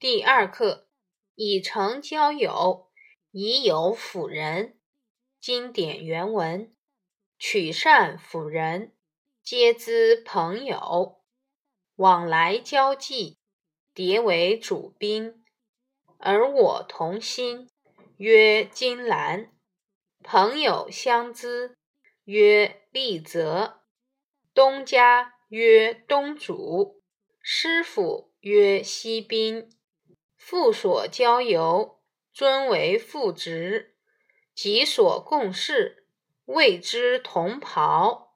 第二课，以诚交友，以友辅仁。经典原文：取善辅仁，皆资朋友。往来交际，迭为主宾。而我同心，曰金兰；朋友相知，曰利泽。东家曰东主，师傅曰西宾。父所交游，尊为父职；己所共事，谓之同袍。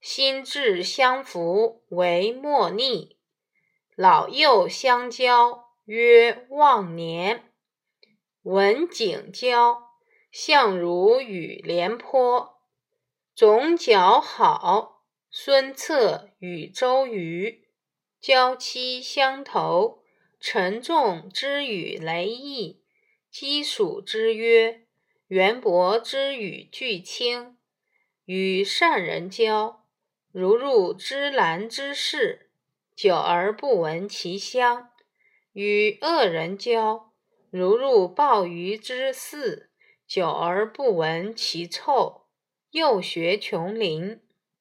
心智相符，为莫逆；老幼相交，曰忘年。文景交，相如与廉颇；总角好。孙策与周瑜，交期相投；沉重之与雷毅，稽蜀之约；渊博之与巨卿，与善人交，如入芝兰之室，久而不闻其香；与恶人交，如入鲍鱼之肆，久而不闻其臭。幼学琼林。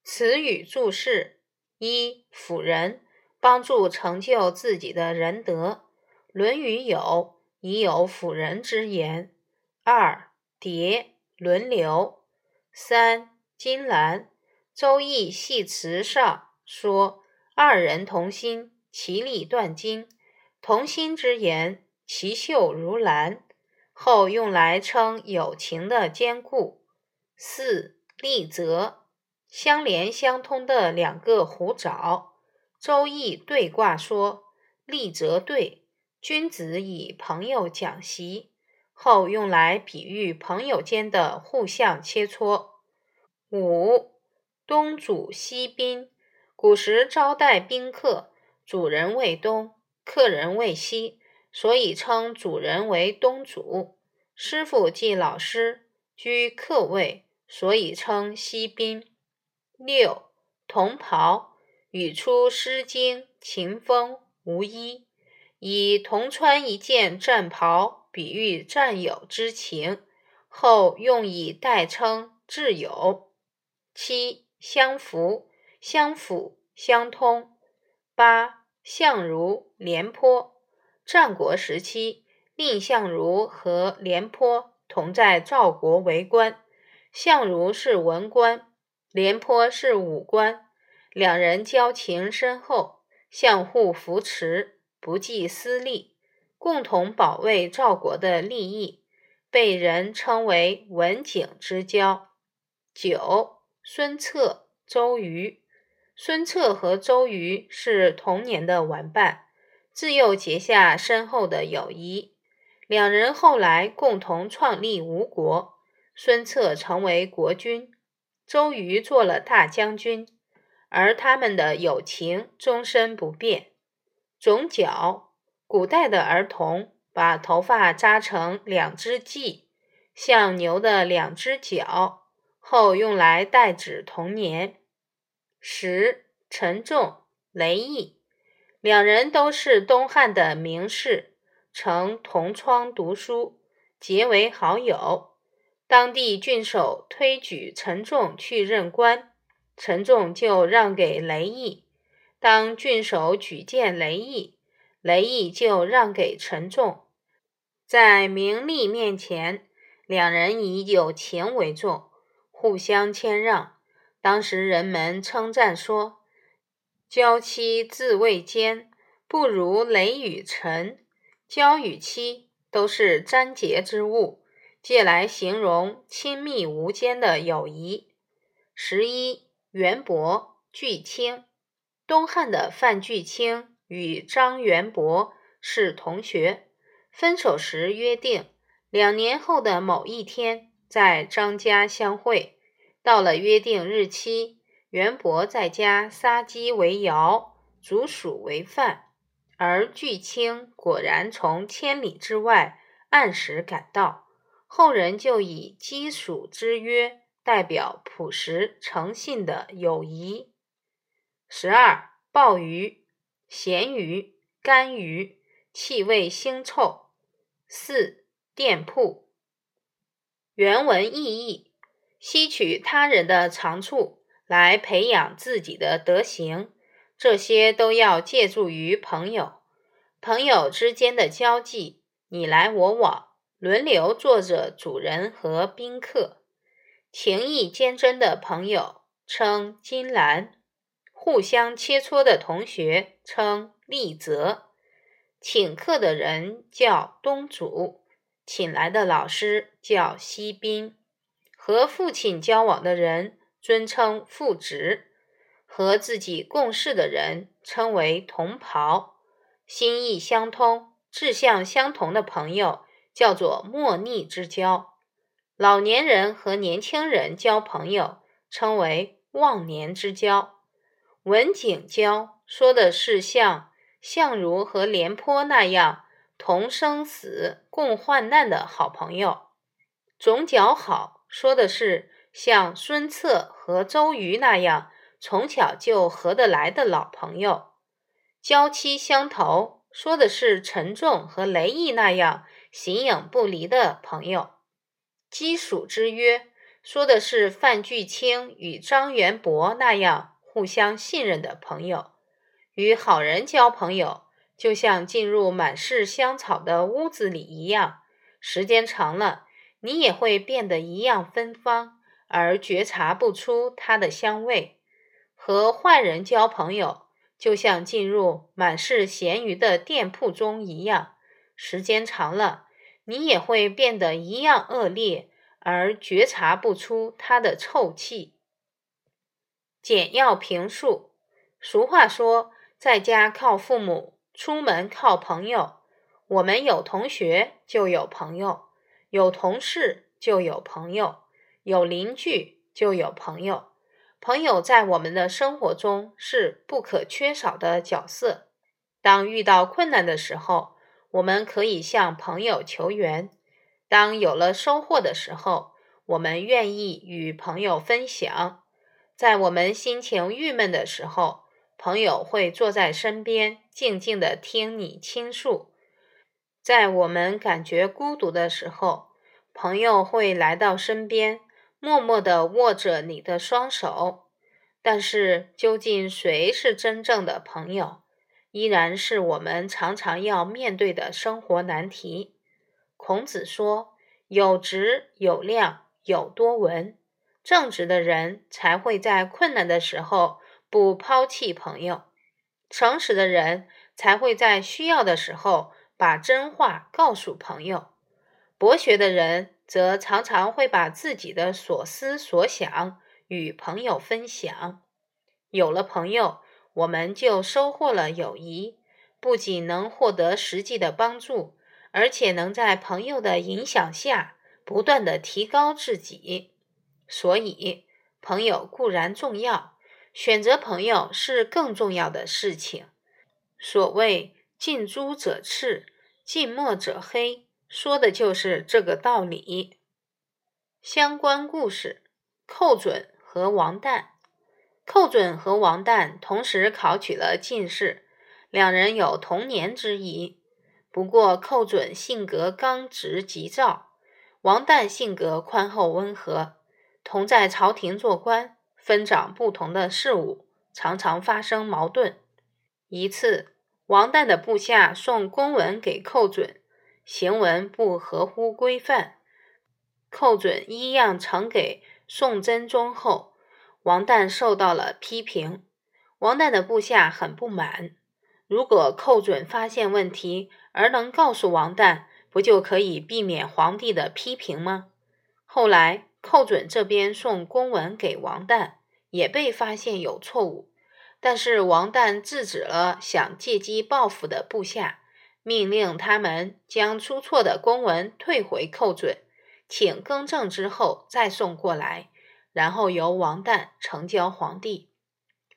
词语注释：一、辅仁，帮助成就自己的仁德，《论语》有以有辅仁之言。二、叠，轮流。三、金兰，《周易系辞上》说：“二人同心，其利断金。”同心之言，其秀如兰，后用来称友情的坚固。四、利泽。相连相通的两个虎爪，《周易》对卦说：“利则对，君子以朋友讲习。”后用来比喻朋友间的互相切磋。五，东主西宾。古时招待宾客，主人为东，客人为西，所以称主人为东主。师傅即老师，居客位，所以称西宾。六同袍，语出《诗经·秦风·无衣》，以同穿一件战袍比喻战友之情，后用以代称挚友。七相符，相辅相通。八相如、廉颇，战国时期，蔺相如和廉颇同在赵国为官，相如是文官。廉颇是武官，两人交情深厚，相互扶持，不计私利，共同保卫赵国的利益，被人称为文景之交。九，孙策、周瑜。孙策和周瑜是童年的玩伴，自幼结下深厚的友谊。两人后来共同创立吴国，孙策成为国君。周瑜做了大将军，而他们的友情终身不变。种角，古代的儿童把头发扎成两只髻，像牛的两只角，后用来代指童年。十，陈重、雷毅，两人都是东汉的名士，曾同窗读书，结为好友。当地郡守推举陈仲去任官，陈仲就让给雷毅；当郡守举荐雷毅，雷毅就让给陈仲。在名利面前，两人以友情为重，互相谦让。当时人们称赞说：“交妻自谓坚，不如雷与陈。”交与妻都是贞洁之物。借来形容亲密无间的友谊。十一，元伯、巨卿。东汉的范巨卿与张元博是同学，分手时约定，两年后的某一天在张家相会。到了约定日期，元伯在家杀鸡为肴，煮黍为饭，而巨卿果然从千里之外按时赶到。后人就以鸡黍之约代表朴实诚信的友谊。十二鲍鱼、咸鱼、干鱼，气味腥臭。四店铺。原文意义：吸取他人的长处来培养自己的德行，这些都要借助于朋友。朋友之间的交际，你来我往，轮流做着主人和宾客。情谊坚贞的朋友称金兰，互相切磋的同学称丽泽，请客的人叫东主，请来的老师叫西宾，和父亲交往的人尊称父职，和自己共事的人称为同袍，心意相通、志向相同的朋友叫做莫逆之交。老年人和年轻人交朋友，称为忘年之交。文景交说的是像相如和廉颇那样同生死、共患难的好朋友。总角好说的是像孙策和周瑜那样从小就合得来的老朋友。交期相投说的是陈重和雷毅那样形影不离的朋友。基属之约，说的是范巨卿与张元博那样互相信任的朋友。与好人交朋友，就像进入满是香草的屋子里一样，时间长了，你也会变得一样芬芳，而觉察不出它的香味。和坏人交朋友，就像进入满是咸鱼的店铺中一样，时间长了。你也会变得一样恶劣，而觉察不出它的臭气。简要评述：俗话说，在家靠父母，出门靠朋友。我们有同学就有朋友，有同事就有朋友，有邻居就有朋友。朋友在我们的生活中是不可缺少的角色。当遇到困难的时候，我们可以向朋友求援。当有了收获的时候，我们愿意与朋友分享。在我们心情郁闷的时候，朋友会坐在身边，静静的听你倾诉。在我们感觉孤独的时候，朋友会来到身边，默默的握着你的双手。但是，究竟谁是真正的朋友？依然是我们常常要面对的生活难题。孔子说：“有直有量有多闻，正直的人才会在困难的时候不抛弃朋友；诚实的人才会在需要的时候把真话告诉朋友；博学的人则常常会把自己的所思所想与朋友分享。有了朋友。”我们就收获了友谊，不仅能获得实际的帮助，而且能在朋友的影响下不断的提高自己。所以，朋友固然重要，选择朋友是更重要的事情。所谓“近朱者赤，近墨者黑”，说的就是这个道理。相关故事：寇准和王旦。寇准和王旦同时考取了进士，两人有同年之谊。不过，寇准性格刚直急躁，王旦性格宽厚温和。同在朝廷做官，分掌不同的事务，常常发生矛盾。一次，王旦的部下送公文给寇准，行文不合乎规范，寇准依样呈给宋真宗后。王旦受到了批评，王旦的部下很不满。如果寇准发现问题而能告诉王旦，不就可以避免皇帝的批评吗？后来，寇准这边送公文给王旦，也被发现有错误，但是王旦制止了想借机报复的部下，命令他们将出错的公文退回寇准，请更正之后再送过来。然后由王旦呈交皇帝。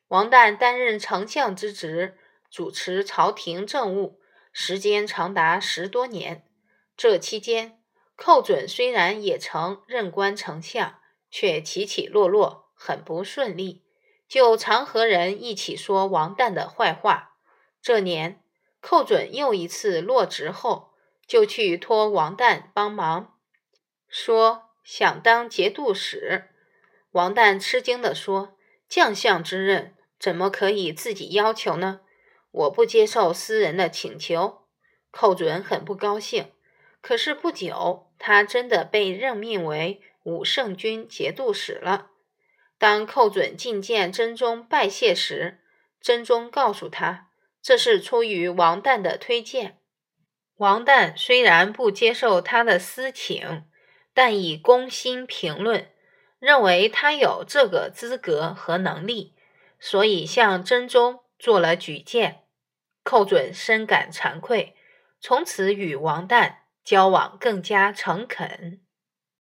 王旦担任丞相之职，主持朝廷政务，时间长达十多年。这期间，寇准虽然也曾任官丞相，却起起落落，很不顺利，就常和人一起说王旦的坏话。这年，寇准又一次落职后，就去托王旦帮忙，说想当节度使。王旦吃惊地说：“将相之任，怎么可以自己要求呢？我不接受私人的请求。”寇准很不高兴。可是不久，他真的被任命为武圣军节度使了。当寇准觐见真宗拜谢时，真宗告诉他，这是出于王旦的推荐。王旦虽然不接受他的私请，但以公心评论，认为他有这个资格和能力，所以向真宗做了举荐。寇准深感惭愧，从此与王旦。交往更加诚恳。